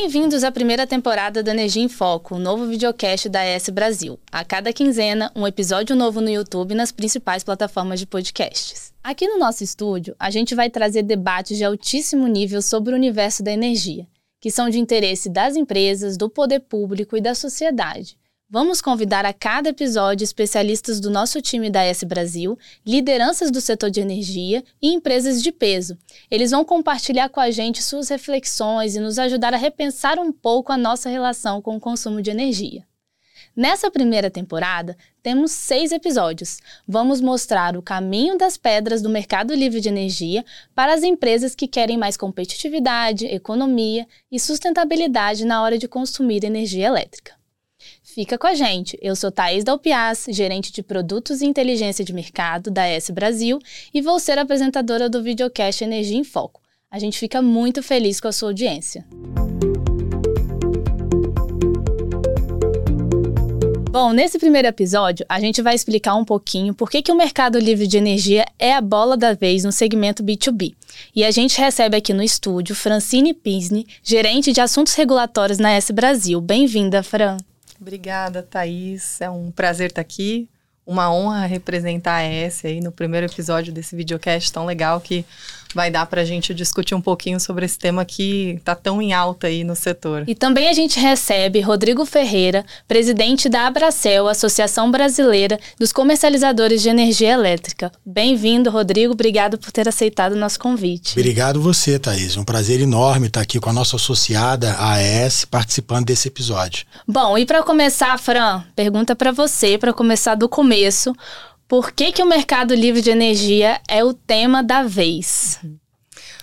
Bem-vindos à primeira temporada do Energia em Foco, o novo videocast da ES Brasil. A cada quinzena, um episódio novo no YouTube e nas principais plataformas de podcasts. Aqui no nosso estúdio, a gente vai trazer debates de altíssimo nível sobre o universo da energia, que são de interesse das empresas, do poder público e da sociedade. Vamos convidar a cada episódio especialistas do nosso time da S Brasil, lideranças do setor de energia e empresas de peso. Eles vão compartilhar com a gente suas reflexões e nos ajudar a repensar um pouco a nossa relação com o consumo de energia. Nessa primeira temporada, temos seis episódios. Vamos mostrar o caminho das pedras do mercado livre de energia para as empresas que querem mais competitividade, economia e sustentabilidade na hora de consumir energia elétrica. Fica com a gente. Eu sou Thaís Dalpiaz, gerente de produtos e inteligência de mercado da S Brasil e vou ser apresentadora do videocast Energia em Foco. A gente fica muito feliz com a sua audiência. Bom, nesse primeiro episódio, a gente vai explicar um pouquinho por que, que o mercado livre de energia é a bola da vez no segmento B2B. E a gente recebe aqui no estúdio Francine Pisne, gerente de assuntos regulatórios na S Brasil. Bem-vinda, Fran. Obrigada, Thaís. É um prazer estar aqui. Uma honra representar a S aí no primeiro episódio desse videocast tão legal que vai dar para a gente discutir um pouquinho sobre esse tema que está tão em alta aí no setor. E também a gente recebe Rodrigo Ferreira, presidente da Abracel, Associação Brasileira dos Comercializadores de Energia Elétrica. Bem-vindo, Rodrigo. Obrigado por ter aceitado o nosso convite. Obrigado você, Thaís. Um prazer enorme estar aqui com a nossa associada, a AES, participando desse episódio. Bom, e para começar, Fran, pergunta para você, para começar do começo. Por que, que o mercado livre de energia é o tema da vez?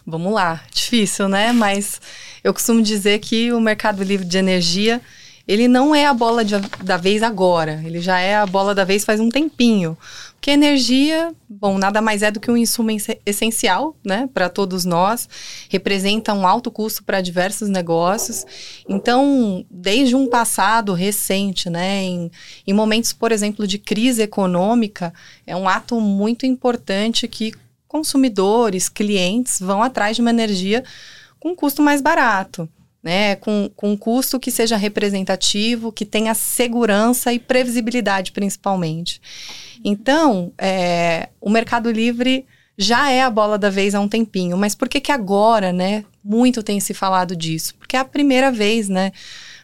Vamos lá, difícil, né? Mas eu costumo dizer que o mercado livre de energia ele não é a bola de, da vez agora, ele já é a bola da vez faz um tempinho. Porque energia, bom, nada mais é do que um insumo essencial, né, para todos nós, representa um alto custo para diversos negócios. Então, desde um passado recente, né, em, em momentos, por exemplo, de crise econômica, é um ato muito importante que consumidores, clientes vão atrás de uma energia com custo mais barato né, com, com um custo que seja representativo, que tenha segurança e previsibilidade, principalmente. Então, é, o Mercado Livre já é a bola da vez há um tempinho, mas por que que agora, né, muito tem se falado disso? Porque é a primeira vez, né,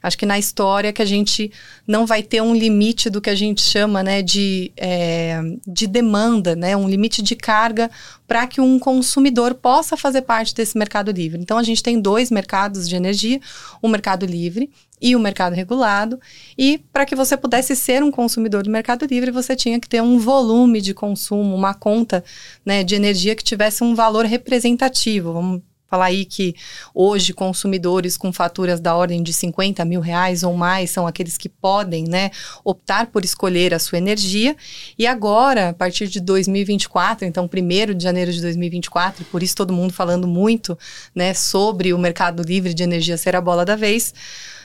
Acho que na história que a gente não vai ter um limite do que a gente chama né, de, é, de demanda, né, um limite de carga para que um consumidor possa fazer parte desse mercado livre. Então, a gente tem dois mercados de energia, o mercado livre e o mercado regulado. E para que você pudesse ser um consumidor do mercado livre, você tinha que ter um volume de consumo, uma conta né, de energia que tivesse um valor representativo. Vamos falar aí que hoje consumidores com faturas da ordem de 50 mil reais ou mais são aqueles que podem, né, optar por escolher a sua energia. E agora, a partir de 2024, então 1 de janeiro de 2024, por isso todo mundo falando muito, né, sobre o mercado livre de energia ser a bola da vez,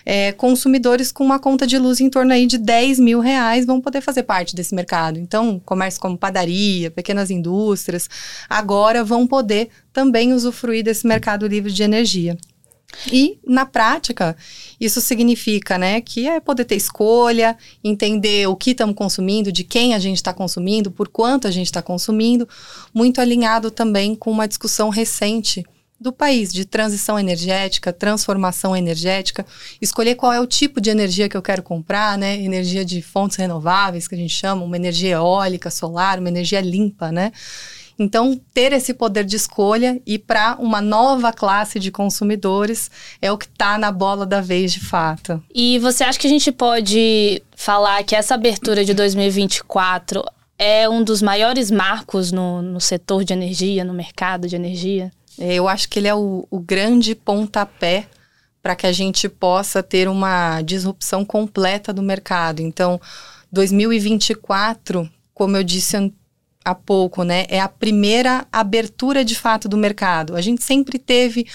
é, consumidores com uma conta de luz em torno aí de 10 mil reais vão poder fazer parte desse mercado. Então, comércio como padaria, pequenas indústrias, agora vão poder também usufruir desse mercado livre de energia. E, na prática, isso significa né, que é poder ter escolha, entender o que estamos consumindo, de quem a gente está consumindo, por quanto a gente está consumindo, muito alinhado também com uma discussão recente do país, de transição energética, transformação energética, escolher qual é o tipo de energia que eu quero comprar, né? Energia de fontes renováveis, que a gente chama, uma energia eólica, solar, uma energia limpa, né? Então, ter esse poder de escolha e para uma nova classe de consumidores é o que está na bola da vez de fato. E você acha que a gente pode falar que essa abertura de 2024 é um dos maiores marcos no, no setor de energia, no mercado de energia? É, eu acho que ele é o, o grande pontapé para que a gente possa ter uma disrupção completa do mercado. Então, 2024, como eu disse há pouco, né, é a primeira abertura de fato do mercado. A gente sempre teve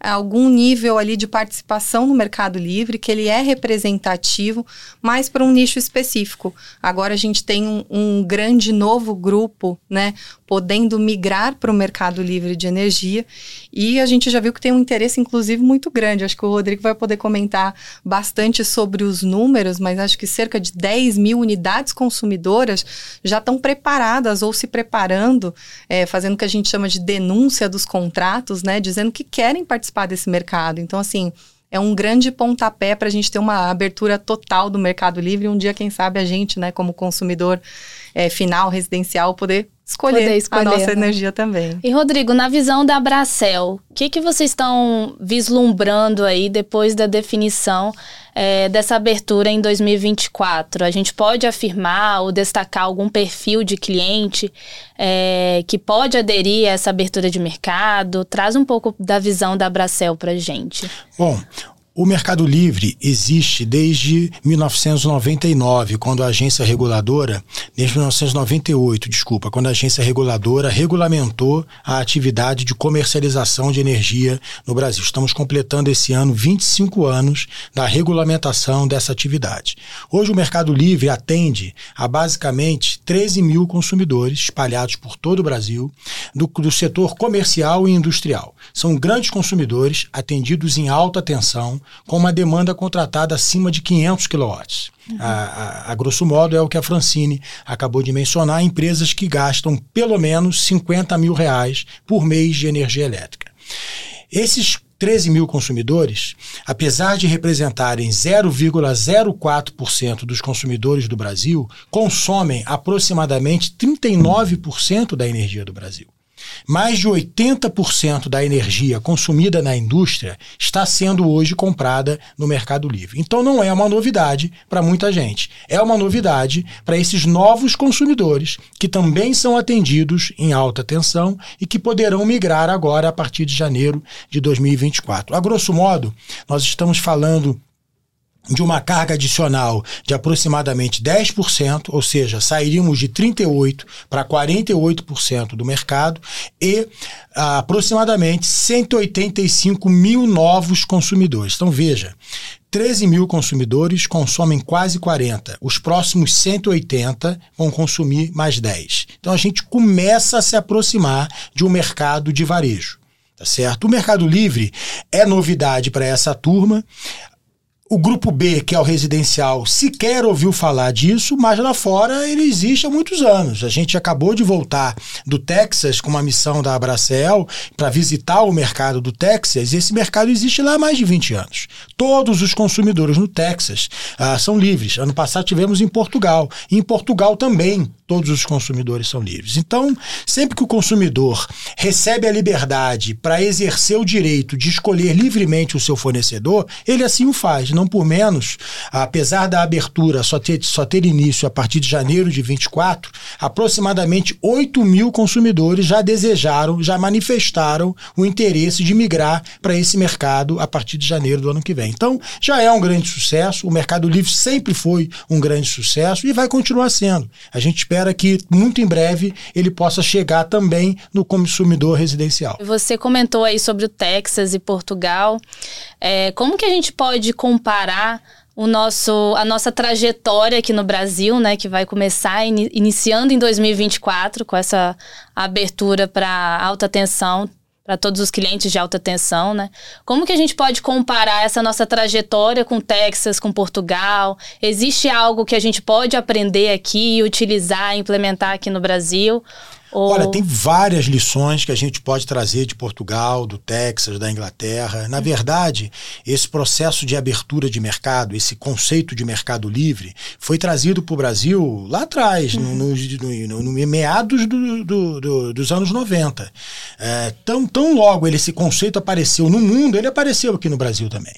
algum nível ali de participação no Mercado Livre, que ele é representativo, mas para um nicho específico. Agora a gente tem um, um, grande novo grupo, né, podendo migrar para o mercado livre de energia. E a gente já viu que tem um interesse, inclusive, muito grande. Acho que o Rodrigo vai poder comentar bastante sobre os números, mas acho que cerca de 10 mil unidades consumidoras já estão preparadas ou se preparando, é, fazendo o que a gente chama de denúncia dos contratos, né? Dizendo que querem participar desse mercado. Então, assim é um grande pontapé para a gente ter uma abertura total do Mercado Livre. Um dia, quem sabe, a gente, né, como consumidor é, final, residencial, poder escolher, poder escolher a nossa né? energia também. E, Rodrigo, na visão da Bracel, o que, que vocês estão vislumbrando aí depois da definição é, dessa abertura em 2024? A gente pode afirmar ou destacar algum perfil de cliente é, que pode aderir a essa abertura de mercado? Traz um pouco da visão da Bracel para gente. Bom, o Mercado Livre existe desde 1999, quando a agência reguladora, desde 1998, desculpa, quando a agência reguladora regulamentou a atividade de comercialização de energia no Brasil. Estamos completando esse ano 25 anos da regulamentação dessa atividade. Hoje o Mercado Livre atende a basicamente 13 mil consumidores espalhados por todo o Brasil, do, do setor comercial e industrial. São grandes consumidores atendidos em alta tensão com uma demanda contratada acima de 500 kW. Uhum. A, a, a, grosso modo, é o que a Francine acabou de mencionar, empresas que gastam pelo menos 50 mil reais por mês de energia elétrica. Esses 13 mil consumidores, apesar de representarem 0,04% dos consumidores do Brasil, consomem aproximadamente 39% da energia do Brasil. Mais de 80% da energia consumida na indústria está sendo hoje comprada no Mercado Livre. Então não é uma novidade para muita gente. É uma novidade para esses novos consumidores que também são atendidos em alta tensão e que poderão migrar agora a partir de janeiro de 2024. A grosso modo, nós estamos falando de uma carga adicional de aproximadamente 10%, ou seja, sairíamos de 38% para 48% do mercado e ah, aproximadamente 185 mil novos consumidores. Então veja, 13 mil consumidores consomem quase 40. Os próximos 180 vão consumir mais 10. Então a gente começa a se aproximar de um mercado de varejo. Tá certo? O Mercado Livre é novidade para essa turma. O grupo B, que é o residencial, sequer ouviu falar disso, mas lá fora ele existe há muitos anos. A gente acabou de voltar do Texas com uma missão da Abracel para visitar o mercado do Texas, e esse mercado existe lá há mais de 20 anos. Todos os consumidores no Texas ah, são livres. Ano passado tivemos em Portugal. E em Portugal também todos os consumidores são livres. Então, sempre que o consumidor recebe a liberdade para exercer o direito de escolher livremente o seu fornecedor, ele assim o faz. Não por menos, apesar da abertura só ter, só ter início a partir de janeiro de 24, aproximadamente 8 mil consumidores já desejaram, já manifestaram o interesse de migrar para esse mercado a partir de janeiro do ano que vem. Então, já é um grande sucesso. O Mercado Livre sempre foi um grande sucesso e vai continuar sendo. A gente espera que muito em breve ele possa chegar também no consumidor residencial. Você comentou aí sobre o Texas e Portugal. É, como que a gente pode comparar o nosso, a nossa trajetória aqui no Brasil, né, que vai começar in, iniciando em 2024 com essa abertura para alta tensão para todos os clientes de alta tensão, né? Como que a gente pode comparar essa nossa trajetória com Texas, com Portugal? Existe algo que a gente pode aprender aqui, utilizar, implementar aqui no Brasil? Ou... Olha, tem várias lições que a gente pode trazer de Portugal, do Texas, da Inglaterra. Na verdade, esse processo de abertura de mercado, esse conceito de mercado livre, foi trazido para o Brasil lá atrás, uhum. no, no, no, no, meados do, do, do, dos anos 90. É, tão, tão logo ele, esse conceito apareceu no mundo, ele apareceu aqui no Brasil também.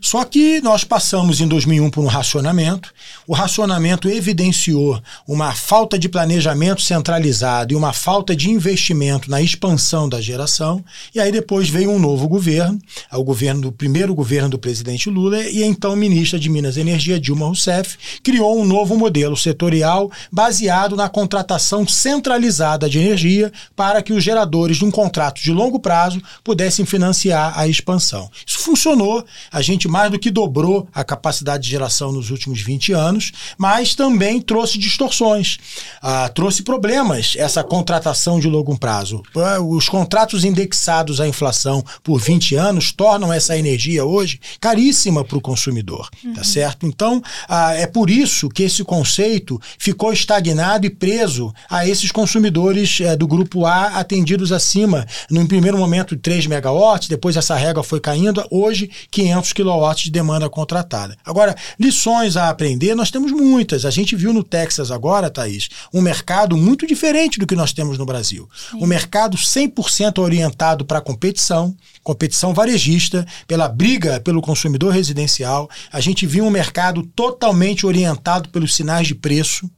Só que nós passamos em 2001 por um racionamento. O racionamento evidenciou uma falta de planejamento centralizado e uma falta de investimento na expansão da geração, e aí depois veio um novo governo, o governo do primeiro governo do presidente Lula, e então ministra de Minas e Energia, Dilma Rousseff, criou um novo modelo setorial baseado na contratação centralizada de energia para que os geradores de um contrato de longo prazo pudessem financiar a expansão. Isso funcionou, a gente mais do que dobrou a capacidade de geração nos últimos 20 anos, mas também trouxe distorções, ah, trouxe problemas essa contratação contratação de longo prazo. Os contratos indexados à inflação por 20 anos tornam essa energia hoje caríssima para o consumidor, tá uhum. tá certo? Então, ah, é por isso que esse conceito ficou estagnado e preso a esses consumidores eh, do grupo A atendidos acima, no primeiro momento 3 megawatts, depois essa régua foi caindo, hoje 500 kilowatts de demanda contratada. Agora, lições a aprender, nós temos muitas. A gente viu no Texas agora, Thaís, um mercado muito diferente do que nós temos no Brasil. Sim. Um mercado 100% orientado para a competição, competição varejista, pela briga pelo consumidor residencial. A gente viu um mercado totalmente orientado pelos sinais de preço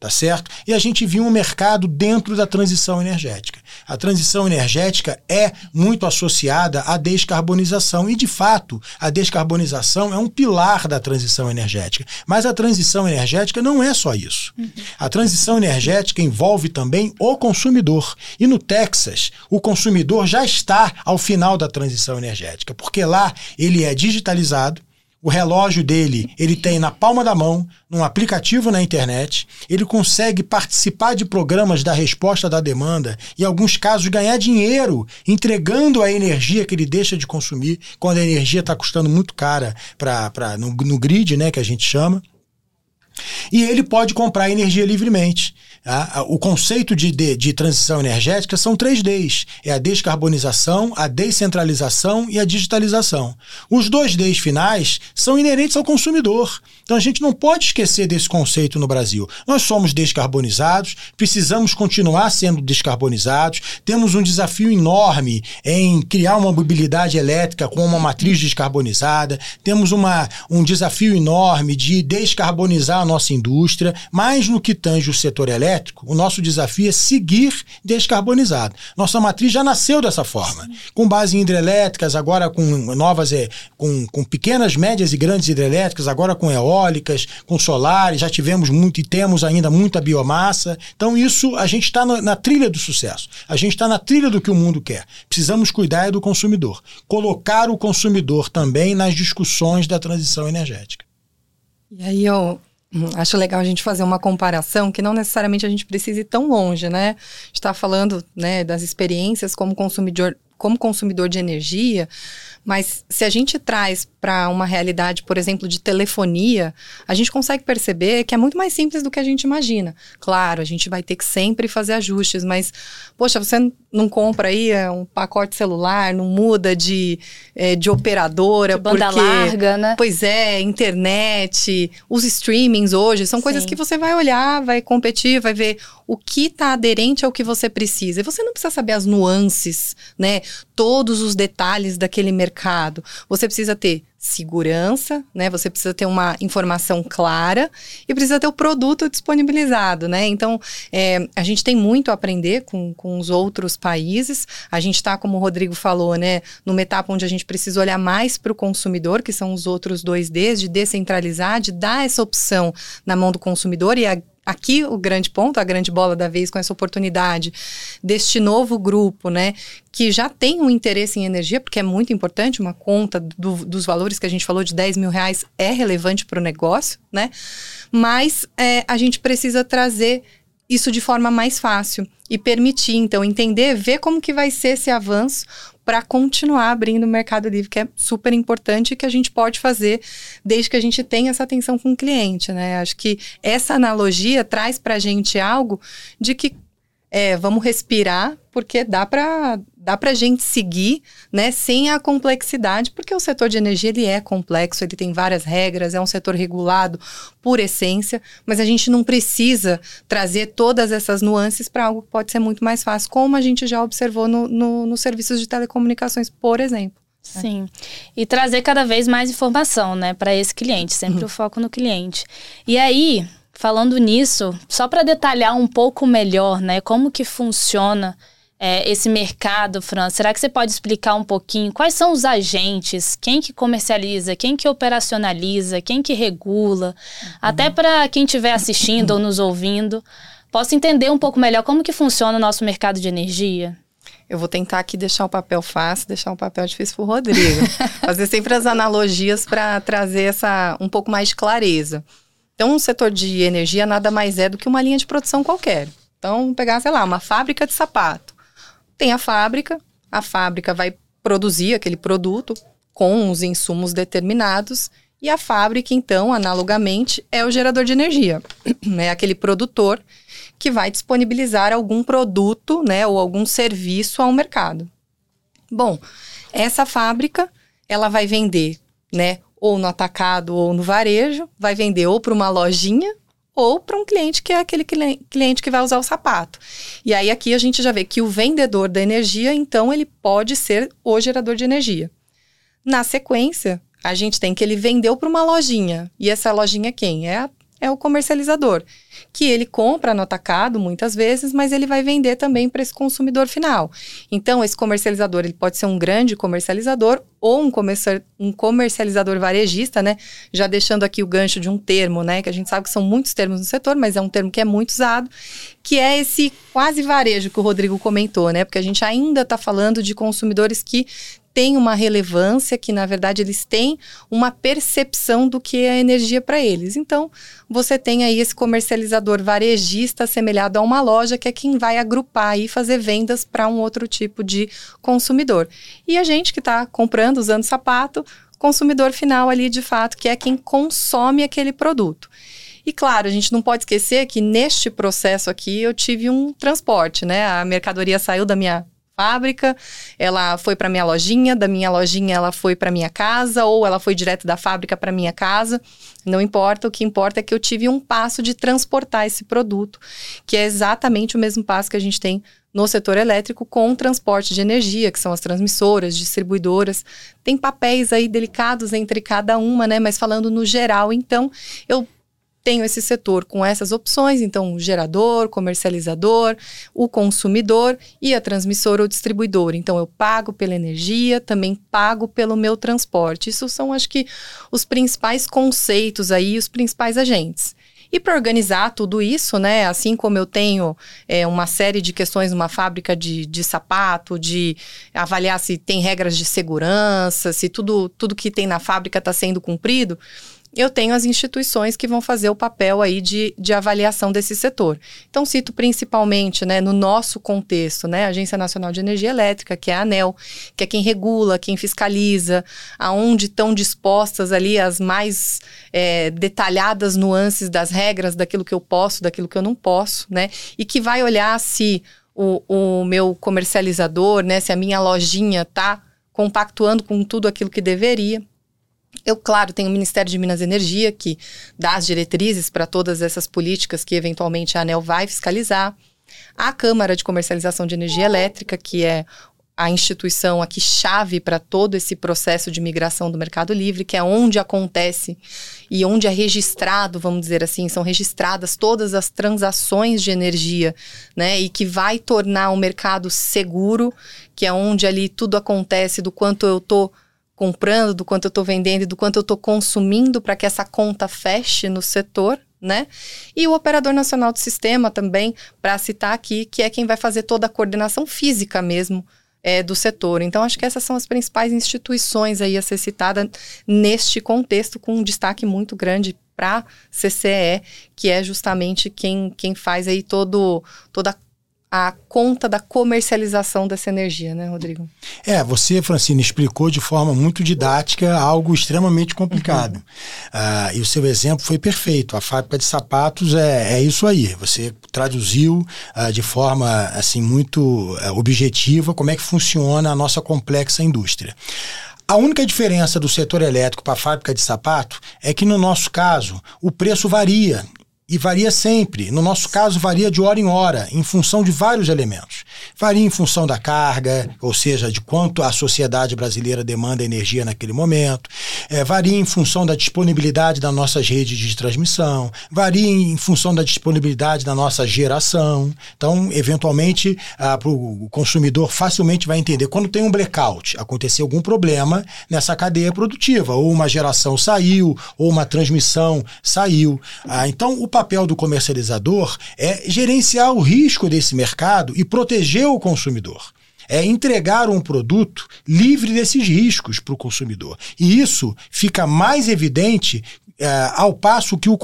tá certo? E a gente viu um mercado dentro da transição energética. A transição energética é muito associada à descarbonização e, de fato, a descarbonização é um pilar da transição energética. Mas a transição energética não é só isso. A transição energética envolve também o consumidor. E no Texas, o consumidor já está ao final da transição energética, porque lá ele é digitalizado, o relógio dele, ele tem na palma da mão, num aplicativo na internet, ele consegue participar de programas da resposta da demanda e, em alguns casos, ganhar dinheiro entregando a energia que ele deixa de consumir quando a energia está custando muito cara pra, pra, no, no grid, né, que a gente chama. E ele pode comprar energia livremente. O conceito de, de, de, transição energética são três Ds: é a descarbonização, a descentralização e a digitalização. Os dois Ds finais são inerentes ao consumidor. Então a gente não pode esquecer desse conceito no Brasil. Nós somos descarbonizados, precisamos continuar sendo descarbonizados, temos um desafio enorme em criar uma mobilidade elétrica com uma matriz descarbonizada, temos uma, um desafio enorme de descarbonizar a nossa indústria, mas no que tange o setor elétrico, elétrico, o nosso desafio é seguir descarbonizado. Nossa matriz já nasceu dessa forma, com base em hidrelétricas, agora com novas, é, com, com pequenas, médias e grandes hidrelétricas, agora com eólicas, com solares, já tivemos muito e temos ainda muita biomassa. Então, isso a gente está na, na trilha do sucesso. A gente está na trilha do que o mundo quer. Precisamos cuidar do consumidor. Colocar o consumidor também nas discussões da transição energética. E aí eu. Acho legal a gente fazer uma comparação que não necessariamente a gente precise ir tão longe, né? Está falando, né, das experiências como consumidor, como consumidor de energia, mas se a gente traz para uma realidade, por exemplo, de telefonia, a gente consegue perceber que é muito mais simples do que a gente imagina. Claro, a gente vai ter que sempre fazer ajustes, mas, poxa, você não compra aí é, um pacote celular, não muda de, é, de operadora. De banda porque, larga, né? Pois é, internet, os streamings hoje, são Sim. coisas que você vai olhar, vai competir, vai ver o que está aderente ao que você precisa. E você não precisa saber as nuances, né? Todos os detalhes daquele mercado. Você precisa ter segurança, né? Você precisa ter uma informação clara e precisa ter o produto disponibilizado, né? Então, é, a gente tem muito a aprender com, com os outros países. A gente está, como o Rodrigo falou, né? Numa etapa onde a gente precisa olhar mais para o consumidor, que são os outros dois Ds, de descentralizar, de dar essa opção na mão do consumidor e a aqui o grande ponto, a grande bola da vez com essa oportunidade deste novo grupo, né, que já tem um interesse em energia, porque é muito importante, uma conta do, dos valores que a gente falou de 10 mil reais é relevante para o negócio, né, mas é, a gente precisa trazer isso de forma mais fácil e permitir, então, entender, ver como que vai ser esse avanço para continuar abrindo o Mercado Livre, que é super importante e que a gente pode fazer desde que a gente tenha essa atenção com o cliente, né? Acho que essa analogia traz para a gente algo de que é, vamos respirar, porque dá para dá para a gente seguir, né, sem a complexidade, porque o setor de energia ele é complexo, ele tem várias regras, é um setor regulado por essência, mas a gente não precisa trazer todas essas nuances para algo que pode ser muito mais fácil, como a gente já observou no, no, nos serviços de telecomunicações, por exemplo. Sim. E trazer cada vez mais informação, né, para esse cliente, sempre uhum. o foco no cliente. E aí, falando nisso, só para detalhar um pouco melhor, né, como que funciona é, esse mercado, Fran? Será que você pode explicar um pouquinho quais são os agentes, quem que comercializa, quem que operacionaliza, quem que regula, uhum. até para quem estiver assistindo ou nos ouvindo, possa entender um pouco melhor como que funciona o nosso mercado de energia? Eu vou tentar aqui deixar o papel fácil, deixar um papel difícil para o Rodrigo. Fazer sempre as analogias para trazer essa um pouco mais de clareza. Então, o setor de energia nada mais é do que uma linha de produção qualquer. Então, pegar, sei lá, uma fábrica de sapato. Tem a fábrica, a fábrica vai produzir aquele produto com os insumos determinados e a fábrica, então, analogamente, é o gerador de energia. É aquele produtor que vai disponibilizar algum produto, né, ou algum serviço ao mercado. Bom, essa fábrica, ela vai vender, né, ou no atacado ou no varejo, vai vender ou para uma lojinha ou para um cliente que é aquele cliente que vai usar o sapato. E aí aqui a gente já vê que o vendedor da energia, então, ele pode ser o gerador de energia. Na sequência, a gente tem que ele vendeu para uma lojinha. E essa lojinha quem? É a é o comercializador, que ele compra no atacado muitas vezes, mas ele vai vender também para esse consumidor final. Então, esse comercializador ele pode ser um grande comercializador ou um, comercial, um comercializador varejista, né? Já deixando aqui o gancho de um termo, né? Que a gente sabe que são muitos termos no setor, mas é um termo que é muito usado, que é esse quase varejo que o Rodrigo comentou, né? Porque a gente ainda está falando de consumidores que têm uma relevância, que na verdade eles têm uma percepção do que é energia para eles. Então, você tem aí esse comercializador varejista assemelhado a uma loja, que é quem vai agrupar e fazer vendas para um outro tipo de consumidor. E a gente que está comprando, usando sapato, consumidor final ali de fato, que é quem consome aquele produto. E claro, a gente não pode esquecer que neste processo aqui eu tive um transporte, né? A mercadoria saiu da minha fábrica, ela foi para minha lojinha, da minha lojinha ela foi para minha casa ou ela foi direto da fábrica para minha casa. Não importa, o que importa é que eu tive um passo de transportar esse produto, que é exatamente o mesmo passo que a gente tem no setor elétrico com o transporte de energia, que são as transmissoras, distribuidoras. Tem papéis aí delicados entre cada uma, né? Mas falando no geral, então, eu tenho esse setor com essas opções, então o gerador, comercializador, o consumidor e a transmissora ou distribuidora. Então eu pago pela energia, também pago pelo meu transporte. Isso são, acho que, os principais conceitos aí, os principais agentes. E para organizar tudo isso, né, assim como eu tenho é, uma série de questões numa fábrica de, de sapato, de avaliar se tem regras de segurança, se tudo, tudo que tem na fábrica está sendo cumprido, eu tenho as instituições que vão fazer o papel aí de, de avaliação desse setor. Então, cito principalmente, né, no nosso contexto, né, a Agência Nacional de Energia Elétrica, que é a ANEL, que é quem regula, quem fiscaliza, aonde estão dispostas ali as mais é, detalhadas nuances das regras, daquilo que eu posso, daquilo que eu não posso, né, e que vai olhar se o, o meu comercializador, né, se a minha lojinha está compactuando com tudo aquilo que deveria. Eu, claro, tenho o Ministério de Minas e Energia, que dá as diretrizes para todas essas políticas que eventualmente a ANEL vai fiscalizar. A Câmara de Comercialização de Energia Elétrica, que é a instituição aqui chave para todo esse processo de migração do Mercado Livre, que é onde acontece e onde é registrado, vamos dizer assim, são registradas todas as transações de energia, né? E que vai tornar o mercado seguro, que é onde ali tudo acontece do quanto eu estou comprando, do quanto eu estou vendendo e do quanto eu estou consumindo para que essa conta feche no setor, né? E o operador nacional do sistema também, para citar aqui, que é quem vai fazer toda a coordenação física mesmo é, do setor. Então, acho que essas são as principais instituições aí a ser citada neste contexto, com um destaque muito grande para CCE, que é justamente quem, quem faz aí todo, toda a a conta da comercialização dessa energia, né, Rodrigo? É, você, Francine, explicou de forma muito didática algo extremamente complicado. Uhum. Uh, e o seu exemplo foi perfeito. A fábrica de sapatos é, é isso aí. Você traduziu uh, de forma assim muito uh, objetiva como é que funciona a nossa complexa indústria. A única diferença do setor elétrico para a fábrica de sapato é que, no nosso caso, o preço varia e varia sempre. No nosso caso, varia de hora em hora, em função de vários elementos. Varia em função da carga, ou seja, de quanto a sociedade brasileira demanda energia naquele momento. É, varia em função da disponibilidade das nossas redes de transmissão. Varia em função da disponibilidade da nossa geração. Então, eventualmente, o consumidor facilmente vai entender quando tem um blackout, aconteceu algum problema nessa cadeia produtiva, ou uma geração saiu, ou uma transmissão saiu. Ah, então, o papel do comercializador é gerenciar o risco desse mercado e proteger o consumidor é entregar um produto livre desses riscos para o consumidor. E isso fica mais evidente é, ao passo que o,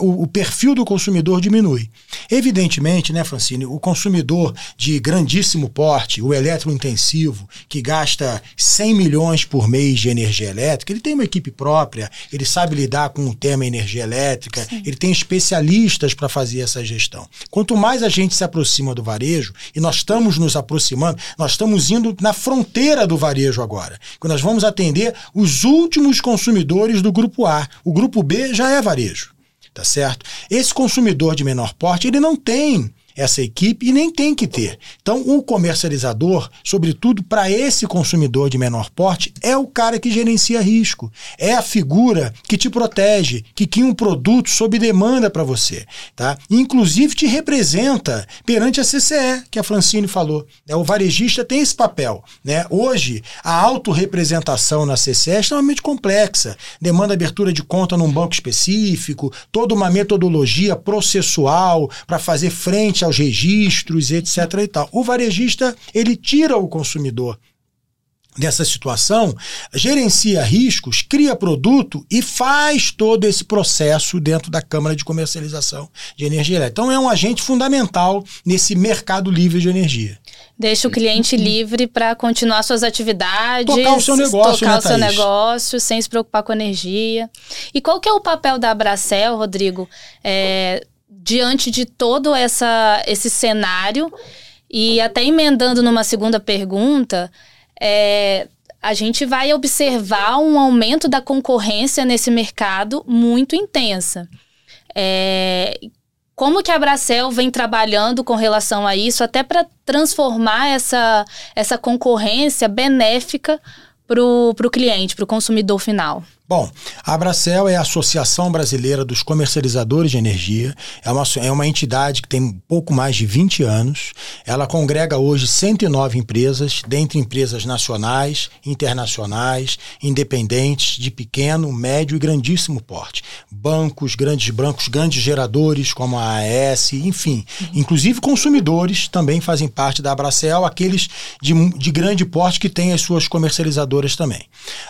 o, perfil do consumidor diminui. Evidentemente, né, Francine, o consumidor de grandíssimo porte, o eletrointensivo, que gasta 100 milhões por mês de energia elétrica, ele tem uma equipe própria, ele sabe lidar com o tema energia elétrica, Sim. ele tem especialistas para fazer essa gestão. Quanto mais a gente se aproxima do varejo, e nós estamos nos aproximando, nós estamos indo na fronteira do varejo agora, que nós vamos atender os últimos consumidores do grupo A. O grupo grupo B já é varejo, tá certo? Esse consumidor de menor porte, ele não tem essa equipe e nem tem que ter. Então, o comercializador, sobretudo para esse consumidor de menor porte, é o cara que gerencia risco. É a figura que te protege, que cria um produto sob demanda para você. Tá? Inclusive te representa perante a CCE, que a Francine falou. É, o varejista tem esse papel. Né? Hoje, a autorrepresentação na CCE é extremamente complexa. Demanda abertura de conta num banco específico, toda uma metodologia processual para fazer frente aos registros, etc. e tal. O varejista ele tira o consumidor dessa situação, gerencia riscos, cria produto e faz todo esse processo dentro da Câmara de Comercialização de Energia Elétrica. Então é um agente fundamental nesse mercado livre de energia. Deixa o cliente livre para continuar suas atividades, tocar o seu negócio, tocar né, o seu negócio sem se preocupar com energia. E qual que é o papel da Abracel, Rodrigo? É, diante de todo essa, esse cenário, e até emendando numa segunda pergunta, é, a gente vai observar um aumento da concorrência nesse mercado muito intensa. É, como que a Bracel vem trabalhando com relação a isso, até para transformar essa, essa concorrência benéfica para o cliente, para o consumidor final? Bom, a Abracel é a Associação Brasileira dos Comercializadores de Energia. É uma, é uma entidade que tem pouco mais de 20 anos. Ela congrega hoje 109 empresas, dentre empresas nacionais, internacionais, independentes, de pequeno, médio e grandíssimo porte. Bancos, grandes bancos, grandes geradores como a AES, enfim. Inclusive consumidores também fazem parte da Abracel, aqueles de, de grande porte que têm as suas comercializadoras também.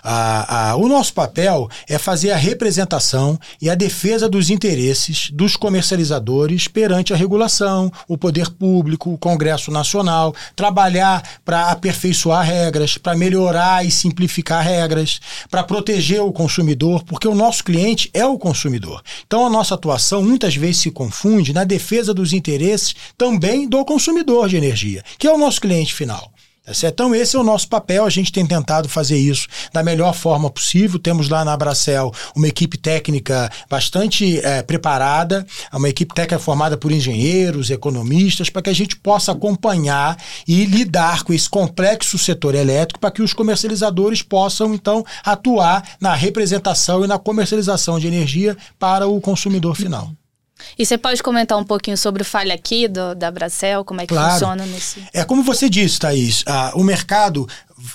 Ah, ah, o nosso papel papel é fazer a representação e a defesa dos interesses dos comercializadores perante a regulação, o poder público, o Congresso Nacional, trabalhar para aperfeiçoar regras, para melhorar e simplificar regras, para proteger o consumidor, porque o nosso cliente é o consumidor. Então a nossa atuação muitas vezes se confunde na defesa dos interesses também do consumidor de energia, que é o nosso cliente final. Tá então, esse é o nosso papel. A gente tem tentado fazer isso da melhor forma possível. Temos lá na Abracel uma equipe técnica bastante é, preparada, uma equipe técnica formada por engenheiros, economistas, para que a gente possa acompanhar e lidar com esse complexo setor elétrico para que os comercializadores possam, então, atuar na representação e na comercialização de energia para o consumidor final. E você pode comentar um pouquinho sobre o Falha Aqui do, da Bracel, como é que claro. funciona nesse... É como você disse, Thaís, ah, o mercado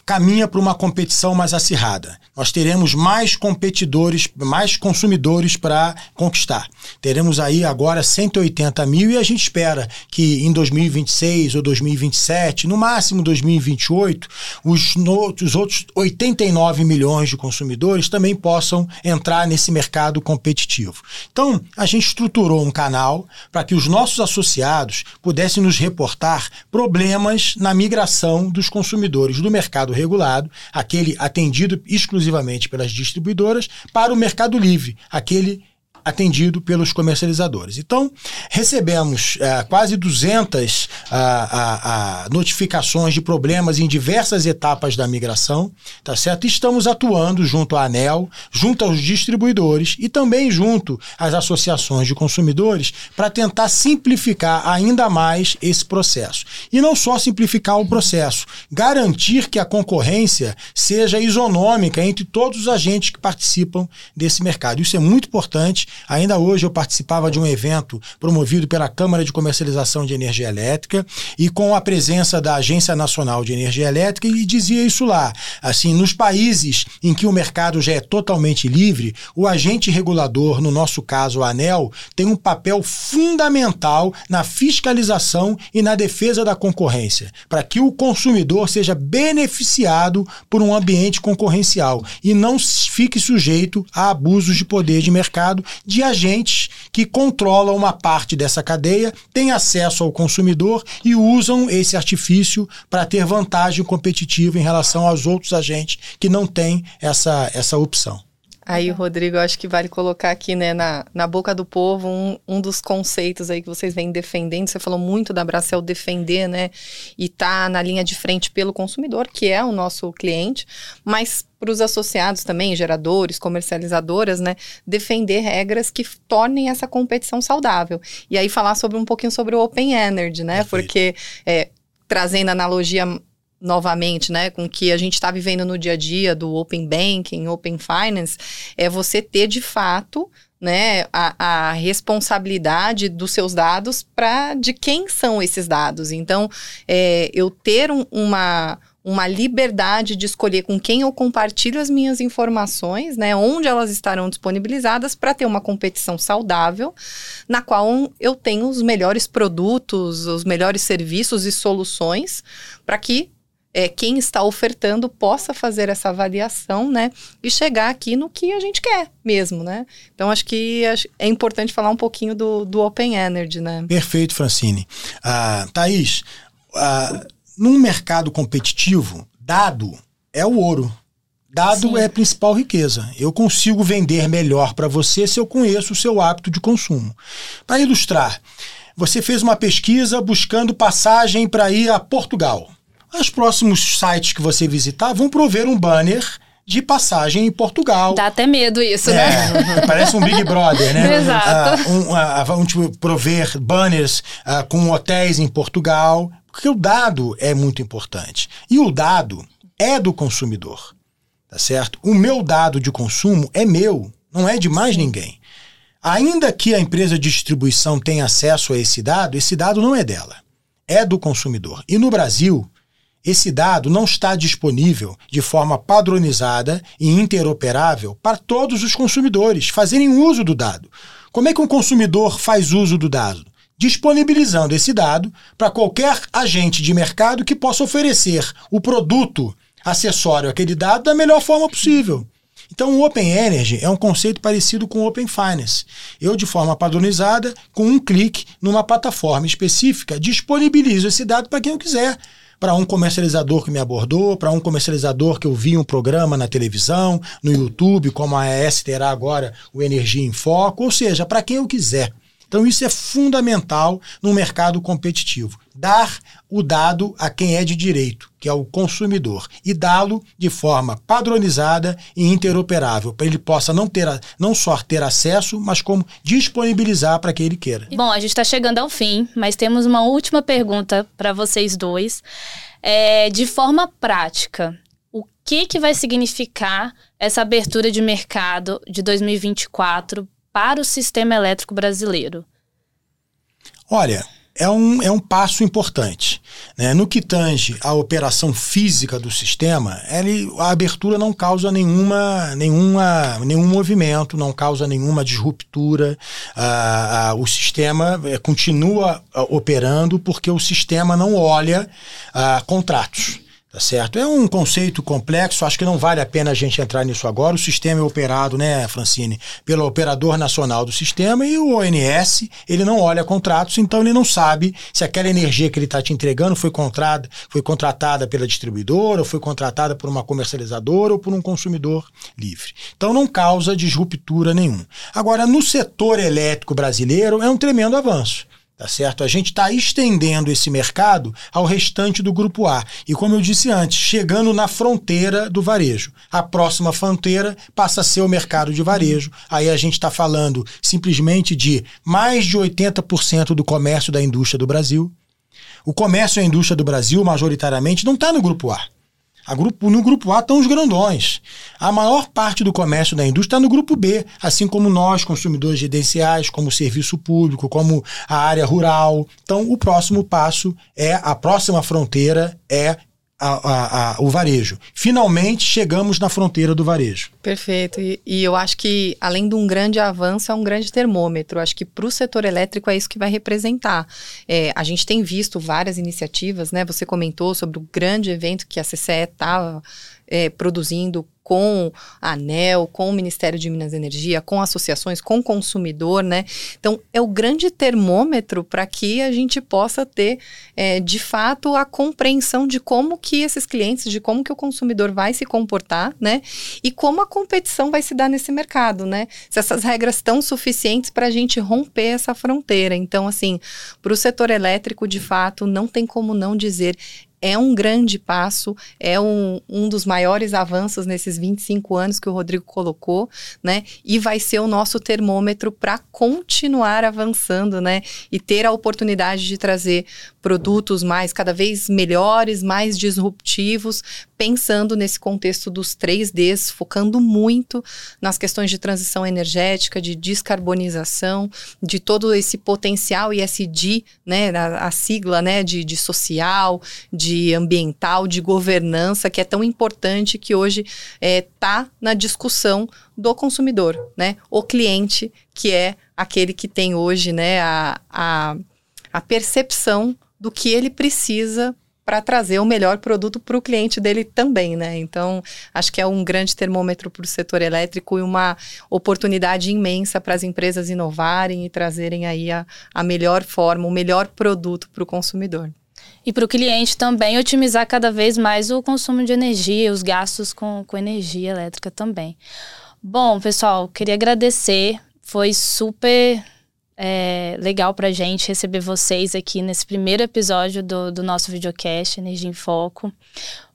caminha para uma competição mais acirrada. Nós teremos mais competidores, mais consumidores para conquistar. Teremos aí agora 180 mil e a gente espera que em 2026 ou 2027, no máximo 2028, os, no, os outros 89 milhões de consumidores também possam entrar nesse mercado competitivo. Então, a gente estruturou um canal para que os nossos associados pudessem nos reportar problemas na migração dos consumidores do mercado mercado regulado, aquele atendido exclusivamente pelas distribuidoras, para o mercado livre, aquele atendido pelos comercializadores. Então, recebemos é, quase 200 a, a, a, notificações de problemas em diversas etapas da migração, tá certo? Estamos atuando junto à ANEL, junto aos distribuidores e também junto às associações de consumidores para tentar simplificar ainda mais esse processo. E não só simplificar o processo, garantir que a concorrência seja isonômica entre todos os agentes que participam desse mercado. Isso é muito importante Ainda hoje eu participava de um evento promovido pela Câmara de Comercialização de Energia Elétrica e com a presença da Agência Nacional de Energia Elétrica e dizia isso lá. Assim, nos países em que o mercado já é totalmente livre, o agente regulador, no nosso caso a ANEL, tem um papel fundamental na fiscalização e na defesa da concorrência, para que o consumidor seja beneficiado por um ambiente concorrencial e não fique sujeito a abusos de poder de mercado de agentes que controlam uma parte dessa cadeia, têm acesso ao consumidor e usam esse artifício para ter vantagem competitiva em relação aos outros agentes que não têm essa, essa opção. Aí, Rodrigo, acho que vale colocar aqui, né, na, na boca do povo, um, um dos conceitos aí que vocês vêm defendendo. Você falou muito da Bracel defender, né, e tá na linha de frente pelo consumidor, que é o nosso cliente, mas para os associados também, geradores, comercializadoras, né, defender regras que tornem essa competição saudável. E aí falar sobre um pouquinho sobre o Open Energy, né, Perfeito. porque é, trazendo analogia novamente, né, com que a gente está vivendo no dia a dia do Open Banking, Open Finance, é você ter de fato né, a, a, responsabilidade dos seus dados para de quem são esses dados. Então, é, eu ter um, uma, uma liberdade de escolher com quem eu compartilho as minhas informações, né, onde elas estarão disponibilizadas para ter uma competição saudável, na qual eu tenho os melhores produtos, os melhores serviços e soluções para que é, quem está ofertando possa fazer essa avaliação, né? E chegar aqui no que a gente quer mesmo, né? Então, acho que é importante falar um pouquinho do, do Open Energy, né? Perfeito, Francine. Ah, Thaís, ah, num mercado competitivo, dado é o ouro. Dado Sim. é a principal riqueza. Eu consigo vender melhor para você se eu conheço o seu hábito de consumo. Para ilustrar, você fez uma pesquisa buscando passagem para ir a Portugal. Os próximos sites que você visitar vão prover um banner de passagem em Portugal. Dá até medo isso, né? É, parece um Big Brother, né? Exato. Uh, um, uh, vão tipo, prover banners com hotéis em Portugal, porque o dado é muito importante. E o dado é do consumidor, tá certo? O meu dado de consumo é meu, não é de mais ninguém. Ainda que a empresa de distribuição tenha acesso a esse dado, esse dado não é dela, é do consumidor. E no Brasil, esse dado não está disponível de forma padronizada e interoperável para todos os consumidores fazerem uso do dado. Como é que um consumidor faz uso do dado? Disponibilizando esse dado para qualquer agente de mercado que possa oferecer o produto acessório àquele dado da melhor forma possível. Então, o Open Energy é um conceito parecido com o Open Finance. Eu, de forma padronizada, com um clique numa plataforma específica, disponibilizo esse dado para quem eu quiser para um comercializador que me abordou, para um comercializador que eu vi um programa na televisão, no YouTube, como a AES terá agora o Energia em Foco, ou seja, para quem eu quiser. Então, isso é fundamental no mercado competitivo. Dar o dado a quem é de direito, que é o consumidor, e dá-lo de forma padronizada e interoperável, para ele possa não, ter, não só ter acesso, mas como disponibilizar para quem ele queira. Bom, a gente está chegando ao fim, mas temos uma última pergunta para vocês dois. É, de forma prática, o que, que vai significar essa abertura de mercado de 2024 para o sistema elétrico brasileiro? Olha, é um, é um passo importante. Né? No que tange a operação física do sistema, ele, a abertura não causa nenhuma, nenhuma, nenhum movimento, não causa nenhuma disruptura. Ah, ah, o sistema eh, continua operando porque o sistema não olha ah, contratos. Tá certo? É um conceito complexo, acho que não vale a pena a gente entrar nisso agora. O sistema é operado, né, Francine, pelo operador nacional do sistema e o ONS, ele não olha contratos, então ele não sabe se aquela energia que ele está te entregando foi, contratada, foi contratada pela distribuidora, ou foi contratada por uma comercializadora ou por um consumidor livre. Então não causa disruptura nenhum. Agora, no setor elétrico brasileiro, é um tremendo avanço. Tá certo? A gente está estendendo esse mercado ao restante do grupo A. E como eu disse antes, chegando na fronteira do varejo. A próxima fronteira passa a ser o mercado de varejo. Aí a gente está falando simplesmente de mais de 80% do comércio da indústria do Brasil. O comércio e a indústria do Brasil, majoritariamente, não está no grupo A. Grupo, no grupo A estão os grandões. A maior parte do comércio da indústria está no grupo B, assim como nós, consumidores residenciais, como serviço público, como a área rural. Então, o próximo passo é a próxima fronteira é a, a, a, o varejo. Finalmente chegamos na fronteira do varejo. Perfeito. E, e, eu acho que, além de um grande avanço, é um grande termômetro. Acho que para o setor elétrico é isso que vai representar. É, a gente tem visto várias iniciativas, né? Você comentou sobre o grande evento que a CCE estava é, produzindo com a ANEL, com o Ministério de Minas e Energia, com associações, com o consumidor, né? Então, é o grande termômetro para que a gente possa ter, é, de fato, a compreensão de como que esses clientes, de como que o consumidor vai se comportar, né? E como a competição vai se dar nesse mercado, né? Se essas regras estão suficientes para a gente romper essa fronteira. Então, assim, para o setor elétrico, de fato, não tem como não dizer é um grande passo, é um, um dos maiores avanços nesses 25 anos que o Rodrigo colocou, né? E vai ser o nosso termômetro para continuar avançando, né? E ter a oportunidade de trazer produtos mais, cada vez melhores, mais disruptivos, pensando nesse contexto dos 3Ds, focando muito nas questões de transição energética, de descarbonização, de todo esse potencial ISD, né? A, a sigla, né? De, de social, de ambiental, de governança, que é tão importante que hoje está é, tá na discussão do consumidor, né? O cliente, que é aquele que tem hoje né, a, a, a percepção do que ele precisa para trazer o melhor produto para o cliente dele também, né? Então, acho que é um grande termômetro para o setor elétrico e uma oportunidade imensa para as empresas inovarem e trazerem aí a, a melhor forma, o melhor produto para o consumidor. E para o cliente também otimizar cada vez mais o consumo de energia, os gastos com, com energia elétrica também. Bom, pessoal, queria agradecer. Foi super é, legal para a gente receber vocês aqui nesse primeiro episódio do, do nosso videocast Energia em Foco.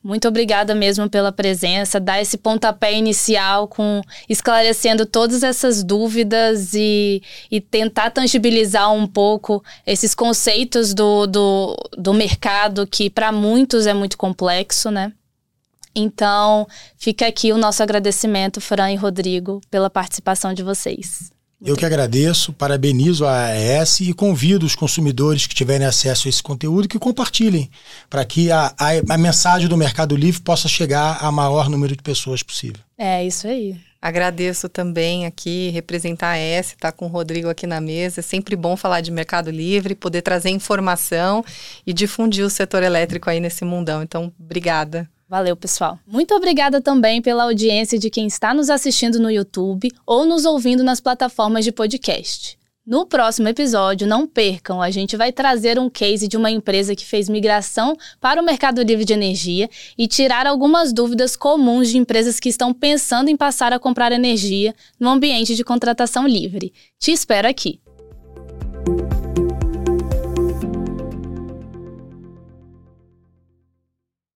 Muito obrigada mesmo pela presença, dar esse pontapé inicial com esclarecendo todas essas dúvidas e, e tentar tangibilizar um pouco esses conceitos do, do, do mercado que para muitos é muito complexo, né? Então, fica aqui o nosso agradecimento, Fran e Rodrigo, pela participação de vocês. Eu que agradeço, parabenizo a AES e convido os consumidores que tiverem acesso a esse conteúdo que compartilhem, para que a, a, a, mensagem do Mercado Livre possa chegar a maior número de pessoas possível. É, isso aí. Agradeço também aqui representar a AES, estar tá com o Rodrigo aqui na mesa. É sempre bom falar de Mercado Livre, poder trazer informação e difundir o setor elétrico aí nesse mundão. Então, obrigada. Valeu, pessoal. Muito obrigada também pela audiência de quem está nos assistindo no YouTube ou nos ouvindo nas plataformas de podcast. No próximo episódio, não percam, a gente vai trazer um case de uma empresa que fez migração para o mercado livre de energia e tirar algumas dúvidas comuns de empresas que estão pensando em passar a comprar energia no ambiente de contratação livre. Te espero aqui.